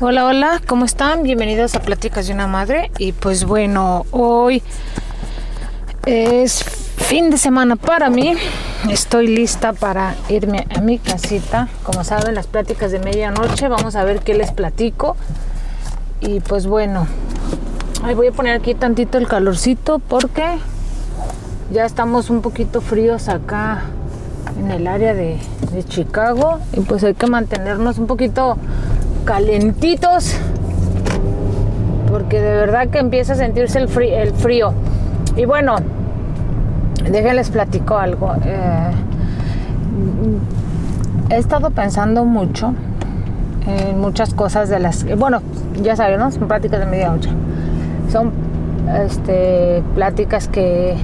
Hola, hola, ¿cómo están? Bienvenidos a Pláticas de una Madre. Y pues bueno, hoy es fin de semana para mí. Estoy lista para irme a mi casita. Como saben, las pláticas de medianoche. Vamos a ver qué les platico. Y pues bueno, ahí voy a poner aquí tantito el calorcito porque ya estamos un poquito fríos acá en el área de, de Chicago. Y pues hay que mantenernos un poquito calentitos porque de verdad que empieza a sentirse el frío. El frío. Y bueno, déjenles platico algo. Eh, he estado pensando mucho en muchas cosas de las... Bueno, ya saben, ¿no? Son pláticas de media noche. Son este, pláticas que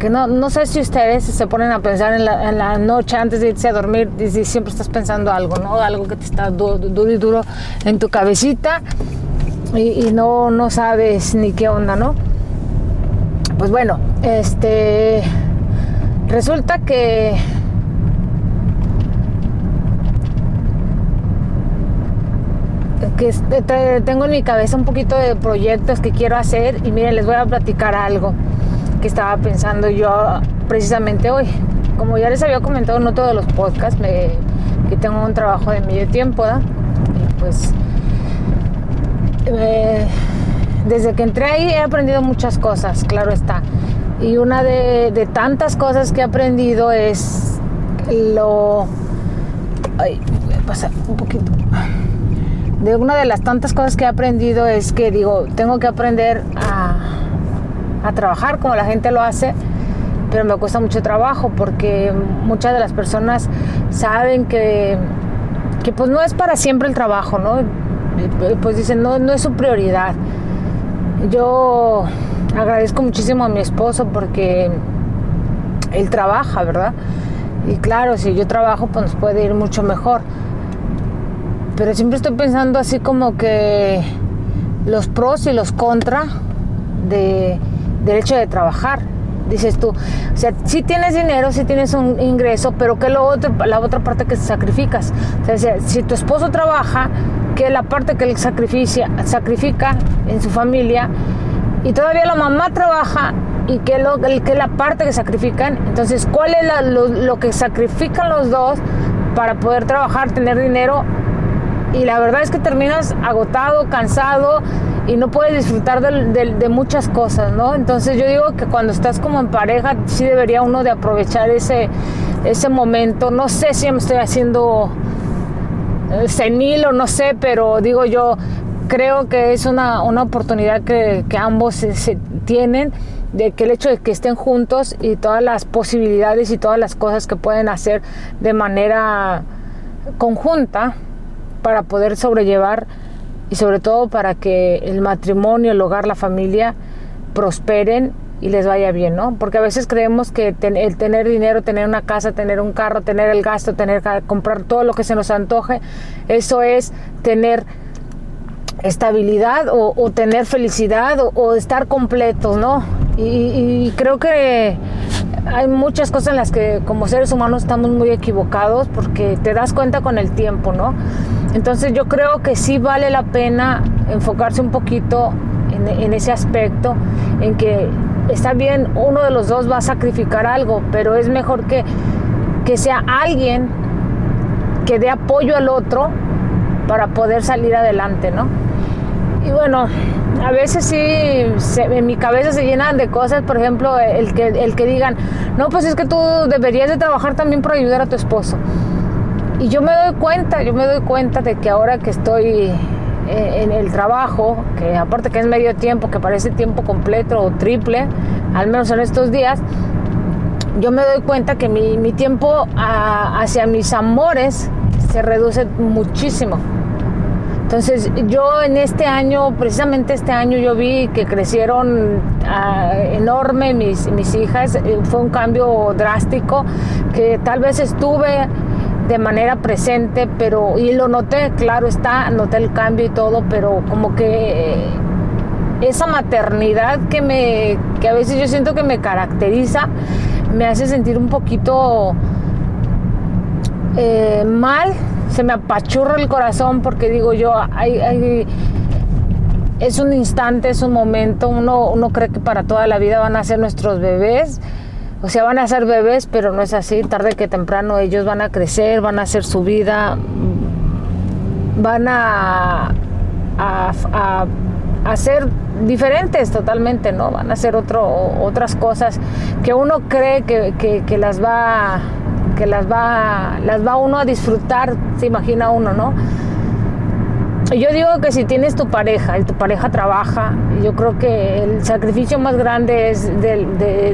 que no, no sé si ustedes se ponen a pensar en la, noche antes de irse a dormir y siempre estás pensando algo, ¿no? Algo que te está duro, y duro en tu cabecita y, no, no sabes ni qué onda, ¿no? Pues bueno, este resulta que que tengo en mi cabeza un poquito de proyectos que quiero hacer y miren, les voy a platicar algo que estaba pensando yo precisamente hoy. Como ya les había comentado en otro de los podcasts, me, que tengo un trabajo de medio tiempo, Y pues eh, desde que entré ahí he aprendido muchas cosas, claro está. Y una de, de tantas cosas que he aprendido es lo... Ay, voy a pasar un poquito. De una de las tantas cosas que he aprendido es que digo, tengo que aprender a trabajar como la gente lo hace, pero me cuesta mucho trabajo porque muchas de las personas saben que, que pues no es para siempre el trabajo, ¿no? Pues dicen, no, no es su prioridad. Yo agradezco muchísimo a mi esposo porque él trabaja, ¿verdad? Y claro, si yo trabajo, pues nos puede ir mucho mejor. Pero siempre estoy pensando así como que los pros y los contras de, derecho de trabajar. Dices tú, o sea, si tienes dinero, si tienes un ingreso, pero que lo otro, la otra parte que sacrificas. O sea, si tu esposo trabaja, que la parte que él sacrifica, sacrifica en su familia, y todavía la mamá trabaja y que lo que la parte que sacrifican entonces cuál es lo, lo, que sacrifican los dos para poder trabajar tener dinero y la verdad es que terminas agotado cansado y no puedes disfrutar de, muchas cosas, ¿no? Entonces yo digo que cuando estás como en pareja, sí debería uno de aprovechar ese, ese momento. No sé si me estoy haciendo eh, senil o no sé, pero digo yo, creo que es una, oportunidad que, ambos se, tienen de que el hecho de que estén juntos y todas las posibilidades y todas las cosas que pueden hacer de manera conjunta para poder sobrellevar y sobre todo para que el matrimonio, el hogar, la familia prosperen y les vaya bien, ¿no? Porque a veces creemos que el tener dinero, tener una casa, tener un carro, tener el gasto, tener comprar todo lo que se nos antoje, eso es tener estabilidad o, tener felicidad o, estar completos, ¿no? y, creo que hay muchas cosas en las que como seres humanos estamos muy equivocados porque te das cuenta con el tiempo, ¿no? Entonces yo creo que sí vale la pena enfocarse un poquito en, ese aspecto, en que está bien, uno de los dos va a sacrificar algo, pero es mejor que, que sea alguien que dé apoyo al otro para poder salir adelante, ¿no? Y bueno, a veces sí, en mi cabeza se llenan de cosas, por ejemplo, el que, el que digan, no, pues es que tú deberías de trabajar también por ayudar a tu esposo. Y yo me doy cuenta, yo me doy cuenta de que ahora que estoy eh, en el trabajo, que aparte que es medio tiempo, que parece tiempo completo o triple, al menos en estos días, yo me doy cuenta que mi, tiempo hacia mis amores se reduce muchísimo. Entonces yo en este año, precisamente este año yo vi que crecieron ah, enorme mis, mis hijas, eh, fue un cambio drástico que tal vez estuve de manera presente, pero y lo noté, claro está, noté el cambio y todo, pero como que eh, esa maternidad que me que a veces yo siento que me caracteriza me hace sentir un poquito eh, mal se me apachurra el corazón porque digo yo, hay, es un instante, es un momento, uno, uno cree que para toda la vida van a ser nuestros bebés, o sea, van a ser bebés, pero no es así, tarde que temprano ellos van a crecer, van a hacer su vida, van a, a, a, ser diferentes totalmente, ¿no? Van a hacer otro, otras cosas que uno cree que, que, que las va que las va, las va uno a disfrutar, se imagina uno, ¿no? Yo digo que si tienes tu pareja y tu pareja trabaja, yo creo que el sacrificio más grande es de,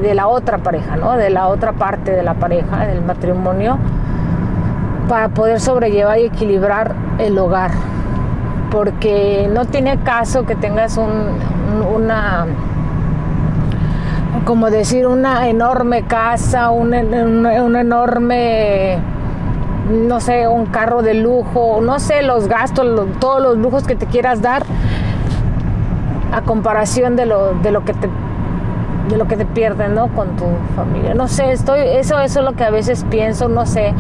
de, la otra pareja, ¿no? De la otra parte de la pareja, del matrimonio, para poder sobrellevar y equilibrar el hogar. Porque no tiene caso que tengas un, una como decir, una enorme casa, un, enorme, no sé, un carro de lujo, no sé, los gastos, todos los lujos que te quieras dar a comparación de lo, de lo que te de lo que te pierdes, ¿no? Con tu familia. No sé, estoy, eso, eso es lo que a veces pienso, no sé.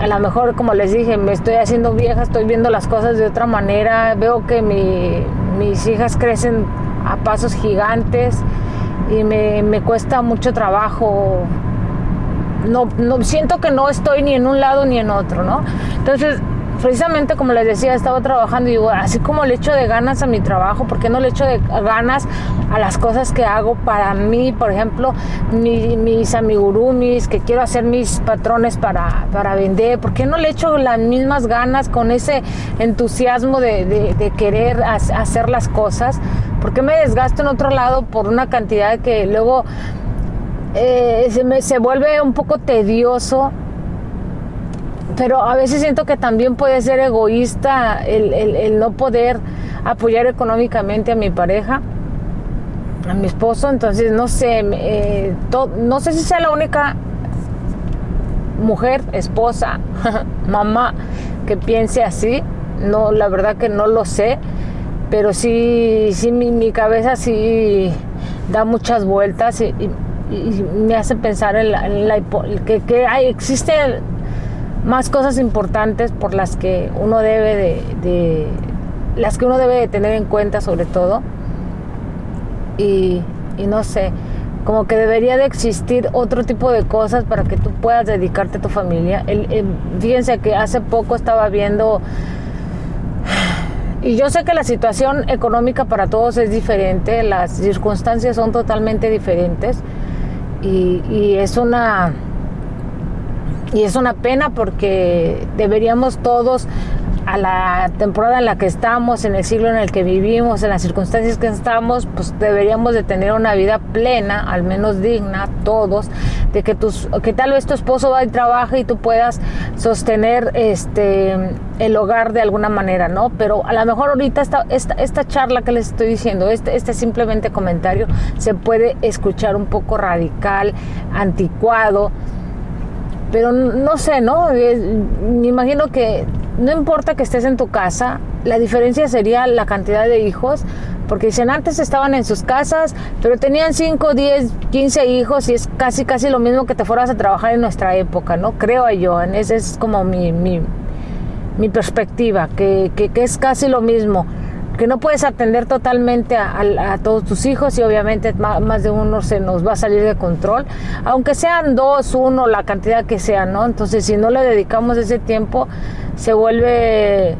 A lo mejor, como les dije, me estoy haciendo vieja, estoy viendo las cosas de otra manera, veo que mis hijas crecen a pasos gigantes y me, me cuesta mucho trabajo. No, no, siento que no estoy ni en un lado ni en otro, ¿no? Entonces, precisamente como les decía, estaba trabajando y digo, así como le echo de ganas a mi trabajo, ¿por qué no le echo de ganas a las cosas que hago para mí? Por ejemplo, mis amigurumis, que quiero hacer mis patrones para, para, vender, ¿por qué no le echo las mismas ganas con ese entusiasmo de, de, de querer hacer las cosas? ¿Por qué me desgasto en otro lado por una cantidad que luego eh, se, me, se vuelve un poco tedioso? Pero a veces siento que también puede ser egoísta el, no poder apoyar económicamente a mi pareja, a mi esposo. Entonces, no sé, eh, no sé si sea la única mujer, esposa, mamá que piense así. No, la verdad que no lo sé pero sí, sí mi, cabeza sí da muchas vueltas y, me hace pensar en, la, que, que hay, existen más cosas importantes por las que uno debe de, las que uno debe de tener en cuenta sobre todo y, no sé como que debería de existir otro tipo de cosas para que tú puedas dedicarte a tu familia. fíjense que hace poco estaba viendo y yo sé que la situación económica para todos es diferente, las circunstancias son totalmente diferentes y, es una y es una pena porque deberíamos todos a la temporada en la que estamos, en el siglo en el que vivimos, en las circunstancias que estamos, pues deberíamos de tener una vida plena, al menos digna, todos, de que tus, que tal vez tu esposo va y trabaja y tú puedas sostener este el hogar de alguna manera, ¿no? Pero a lo mejor ahorita esta, esta, esta charla que les estoy diciendo, este, este simplemente comentario, se puede escuchar un poco radical, anticuado, pero no sé, ¿no? me imagino que no importa que estés en tu casa, la diferencia sería la cantidad de hijos, porque dicen antes estaban en sus casas, pero tenían 5, 10, 15 hijos y es casi casi lo mismo que te fueras a trabajar en nuestra época, ¿no? Creo yo, esa es como mi, mi, mi perspectiva, que, que, que es casi lo mismo que no puedes atender totalmente a, todos tus hijos y obviamente más, de uno se nos va a salir de control, aunque sean dos, uno, la cantidad que sea, ¿no? Entonces si no le dedicamos ese tiempo, se vuelve,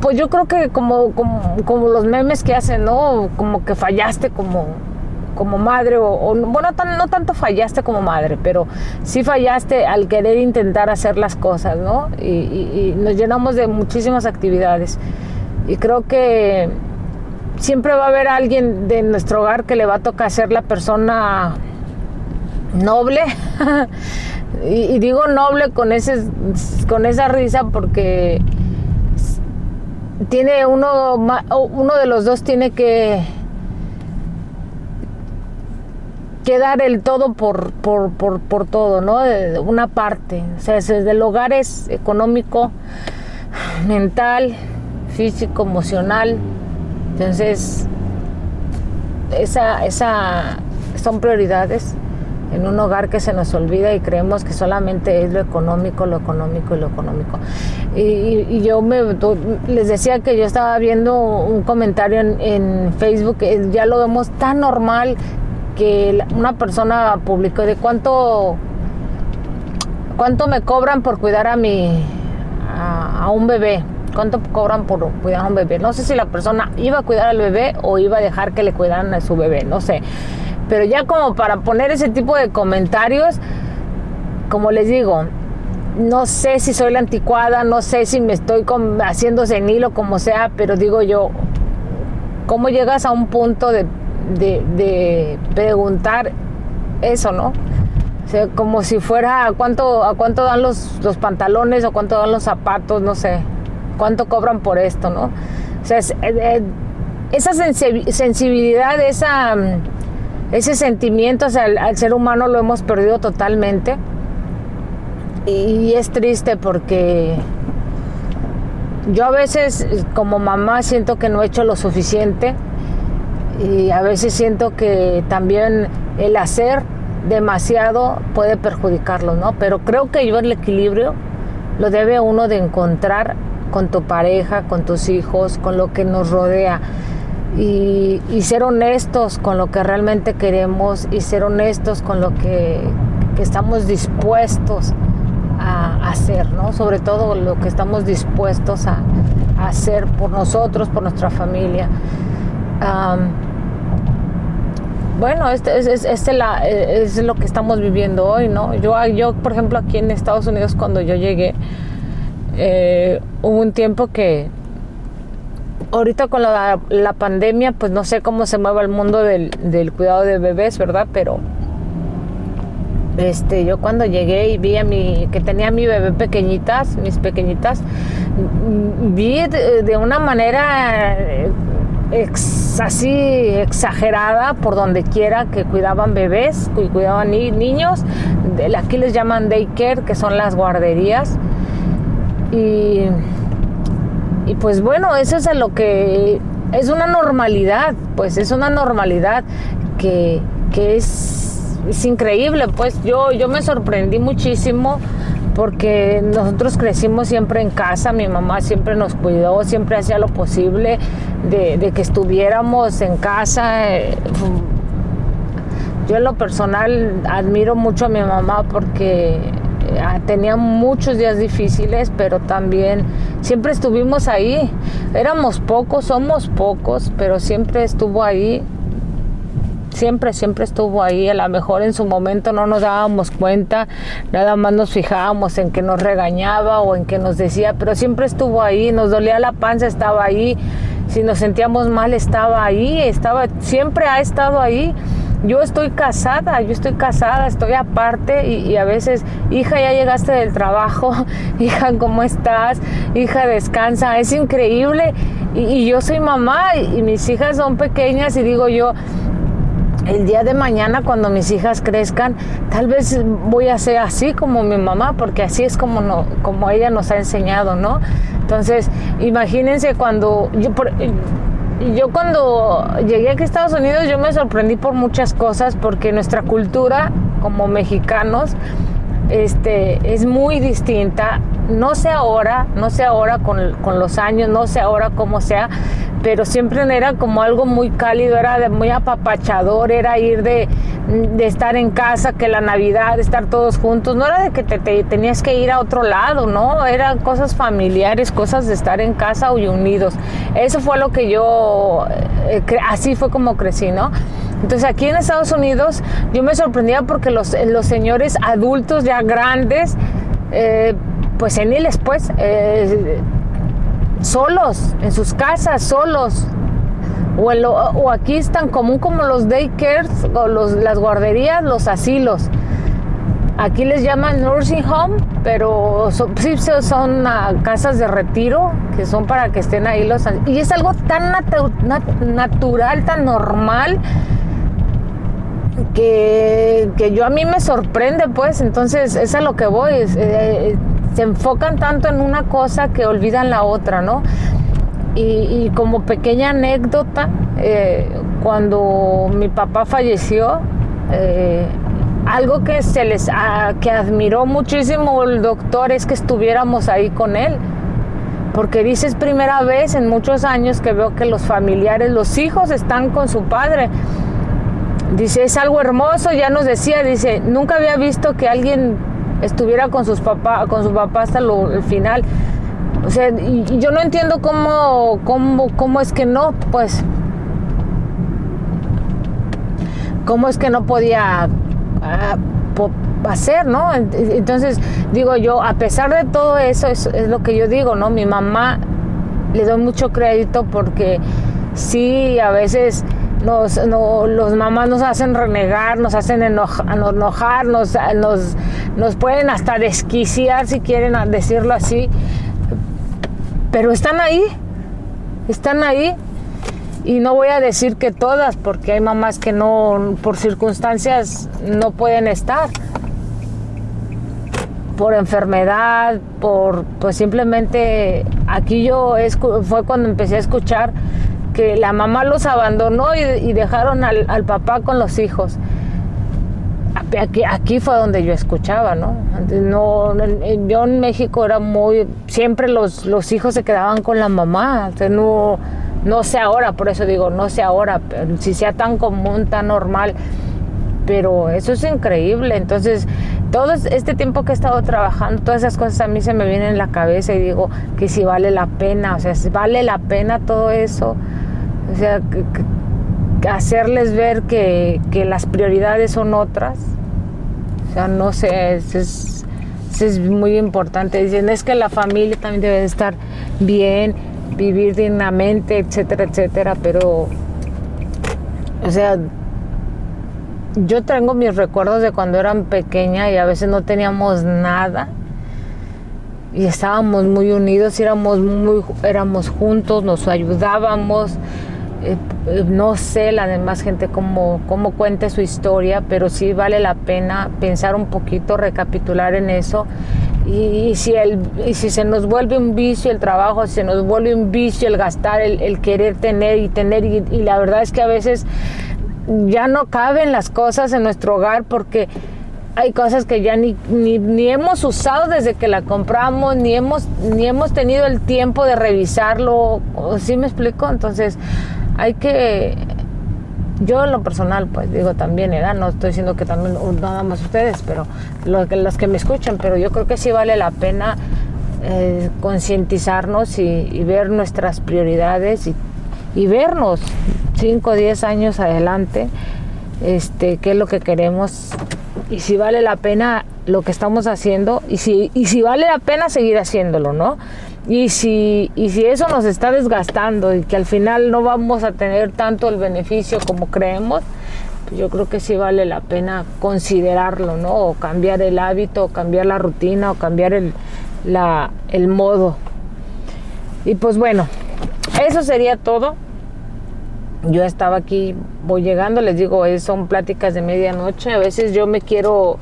pues yo creo que como, como, los memes que hacen, ¿no? Como que fallaste como, como madre, o, bueno, no tanto fallaste como madre, pero sí fallaste al querer intentar hacer las cosas, ¿no? y nos llenamos de muchísimas actividades. Y creo que siempre va a haber alguien de nuestro hogar que le va a tocar ser la persona noble. y, digo noble con, ese, con esa risa porque tiene uno, uno de los dos tiene que, que dar el todo por, por, por, por todo, ¿no? De una parte. O sea, desde el hogar es económico, mental, físico, emocional. Entonces, esa, esa son prioridades. en un hogar que se nos olvida y creemos que solamente es lo económico, lo económico y lo económico. Y, yo me, les decía que yo estaba viendo un comentario en, Facebook, ya lo vemos tan normal que una persona publicó de cuánto cuánto me cobran por cuidar a mi a, un bebé cuánto cobran por cuidar a un bebé no sé si la persona iba a cuidar al bebé o iba a dejar que le cuidaran a su bebé no sé. Pero ya como para poner ese tipo de comentarios como les digo no sé si soy la anticuada no sé si me estoy haciendo senil o como sea pero digo yo cómo llegas a un punto de de, preguntar eso, ¿no? Como si fuera a cuánto, a cuánto dan los, los pantalones o cuánto dan los zapatos, no sé, cuánto cobran por esto, ¿no? O sea, eh, esa sensibilidad, esa, ese sentimiento al ser humano lo hemos perdido totalmente. Y es triste porque yo a veces como mamá siento que no he hecho lo suficiente y a veces siento que también el hacer demasiado puede perjudicarlo, ¿no? Pero creo que yo el equilibrio lo debe uno de encontrar con tu pareja, con tus hijos, con lo que nos rodea. Y, ser honestos con lo que realmente queremos y ser honestos con lo que, estamos dispuestos a hacer, ¿no? Sobre todo lo que estamos dispuestos a, hacer por nosotros, por nuestra familia bueno, este, este, es lo que estamos viviendo hoy, ¿no? Yo, yo, por ejemplo, aquí en Estados Unidos, cuando yo llegué, eh, hubo un tiempo que ahorita con la, pandemia, pues no sé cómo se mueve el mundo del, cuidado de bebés, ¿verdad? Pero este, yo cuando llegué y vi a mi, que tenía mi bebé pequeñitas, mis pequeñitas, vi de una manera así exagerada por donde quiera que cuidaban bebés cuidaban niños. Aquí les llaman daycare, que son las guarderías. Y, y pues bueno, eso es lo que es una normalidad, pues es una normalidad que, que es, es, increíble. Pues yo, yo me sorprendí muchísimo porque nosotros crecimos siempre en casa, mi mamá siempre nos cuidó, siempre hacía lo posible de, que estuviéramos en casa. Yo en lo personal admiro mucho a mi mamá porque eh, tenía muchos días difíciles, pero también siempre estuvimos ahí. Éramos pocos, somos pocos, pero siempre estuvo ahí siempre, siempre estuvo ahí. A lo mejor en su momento no nos dábamos cuenta, nada más nos fijábamos en que nos regañaba o en que nos decía, pero siempre estuvo ahí, nos dolía la panza, estaba ahí. Si nos sentíamos mal, estaba ahí, estaba, siempre ha estado ahí. Yo estoy casada, yo estoy casada, estoy aparte y, a veces, hija, ya llegaste del trabajo, hija, ¿cómo estás? Hija, descansa, es increíble. Y, yo soy mamá y mis hijas son pequeñas y digo yo, el día de mañana cuando mis hijas crezcan, tal vez voy a ser así como mi mamá, porque así es como, no, como ella nos ha enseñado, ¿no? Entonces, imagínense cuando yo, yo cuando llegué aquí a Estados Unidos, yo me sorprendí por muchas cosas, porque nuestra cultura como mexicanos este, es muy distinta. No sé ahora, no sé ahora con, con los años, no sé ahora cómo sea, pero siempre era como algo muy cálido, era muy apapachador, era ir de, estar en casa, que la Navidad, estar todos juntos, no era de que te, tenías que ir a otro lado, ¿no? Eran cosas familiares, cosas de estar en casa y unidos. Eso fue lo que yo, eh, así fue como crecí, ¿no? Entonces aquí en Estados Unidos yo me sorprendía porque los, los señores adultos ya grandes, eh, pues seniles pues, eh, solos, en sus casas, solos. O, aquí es tan común como los daycares o las guarderías, los asilos. Aquí les llaman nursing home, pero son, sí son casas de retiro que son para que estén ahí los... Y es algo tan natural, tan normal que, que, yo a mí me sorprende, pues. Entonces, es a lo que voy. Eh, se enfocan tanto en una cosa que olvidan la otra, ¿no? Y, como pequeña anécdota, eh, cuando mi papá falleció, eh, algo que se les que admiró muchísimo el doctor es que estuviéramos ahí con él. Porque dice es primera vez en muchos años que veo que los familiares, los hijos están con su padre. Dice, es algo hermoso, ya nos decía, dice, nunca había visto que alguien estuviera con sus papás, con su papá hasta el final. O sea, yo no entiendo cómo, cómo, cómo es que no, pues. ¿Cómo es que no podía ah, hacer, no? Entonces, digo yo, a pesar de todo eso, es, lo que yo digo, ¿no? Mi mamá le doy mucho crédito porque sí, a veces nos, los mamás nos hacen renegar, nos hacen enojar, nos, nos, nos pueden hasta desquiciar si quieren decirlo así, pero están ahí, están ahí. Y no voy a decir que todas, porque hay mamás que no, por circunstancias, no pueden estar. Por enfermedad, por, pues simplemente, aquí yo fue cuando empecé a escuchar que la mamá los abandonó y, dejaron al, papá con los hijos. Aquí, aquí, fue donde yo escuchaba, ¿no? no yo en México era muy, siempre los, los hijos se quedaban con la mamá, no, no sé ahora, por eso digo, no sé ahora, si sea tan común, tan normal, pero eso es increíble, entonces todo este tiempo que he estado trabajando, todas esas cosas a mí se me vienen en la cabeza y digo que si vale la pena, o sea, si vale la pena todo eso, o sea, hacerles ver que, las prioridades son otras. O sea, no sé, es, es, muy importante. Dicen, es que la familia también debe estar bien, vivir dignamente, etcétera, etcétera, pero, o sea, yo tengo mis recuerdos de cuando eran pequeña y a veces no teníamos nada y estábamos muy unidos, éramos muy éramos juntos, nos ayudábamos, no sé la demás gente cómo, cómo cuente su historia, pero sí vale la pena pensar un poquito, recapitular en eso. Y, si, el, si se nos vuelve un vicio el trabajo, si se nos vuelve un vicio el gastar, el, querer tener y tener, y, y la verdad es que a veces ya no caben las cosas en nuestro hogar porque hay cosas que ya ni, ni, ni, hemos usado desde que la compramos, ni hemos, ni hemos tenido el tiempo de revisarlo, ¿sí me explico? Entonces, hay que yo en lo personal pues digo también era no estoy diciendo que también nada más ustedes pero los, los que me escuchan pero yo creo que sí vale la pena eh, concientizarnos y, ver nuestras prioridades y, vernos 5 o 10 años adelante este qué es lo que queremos y si vale la pena lo que estamos haciendo y si, y si vale la pena seguir haciéndolo, ¿no? Y si, y si eso nos está desgastando y que al final no vamos a tener tanto el beneficio como creemos, pues yo creo que sí vale la pena considerarlo, ¿no? O cambiar el hábito, o cambiar la rutina, o cambiar el, la, el modo. Y pues bueno, eso sería todo. Yo estaba aquí, voy llegando, les digo, son pláticas de medianoche. A veces yo me quiero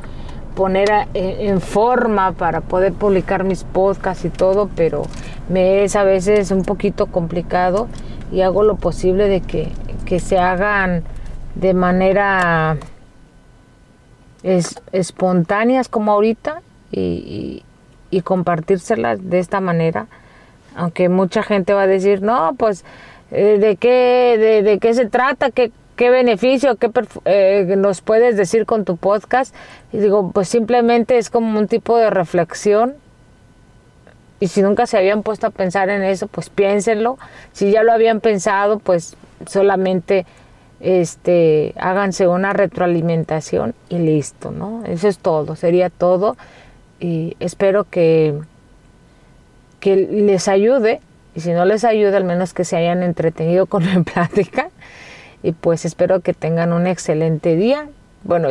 poner en forma para poder publicar mis podcasts y todo, pero me es a veces un poquito complicado y hago lo posible de que, se hagan de manera es, espontáneas como ahorita y, compartírselas de esta manera. Aunque mucha gente va a decir, no, pues, eh, ¿de qué, de, de qué se trata? ¿Qué, ¿Qué beneficio, qué eh, nos puedes decir con tu podcast? Y digo, pues simplemente es como un tipo de reflexión. Y si nunca se habían puesto a pensar en eso, pues piénsenlo. Si ya lo habían pensado, pues solamente este, háganse una retroalimentación y listo, ¿no? Eso es todo, sería todo. Y espero que, que les ayude. Y si no les ayuda, al menos que se hayan entretenido con mi plática y pues espero que tengan un excelente día. Bueno,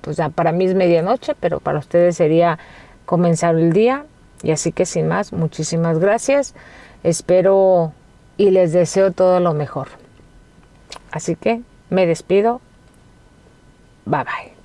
pues ya para mí es medianoche, pero para ustedes sería comenzar el día. Y así que sin más, muchísimas gracias. Espero y les deseo todo lo mejor. Así que me despido. Bye bye.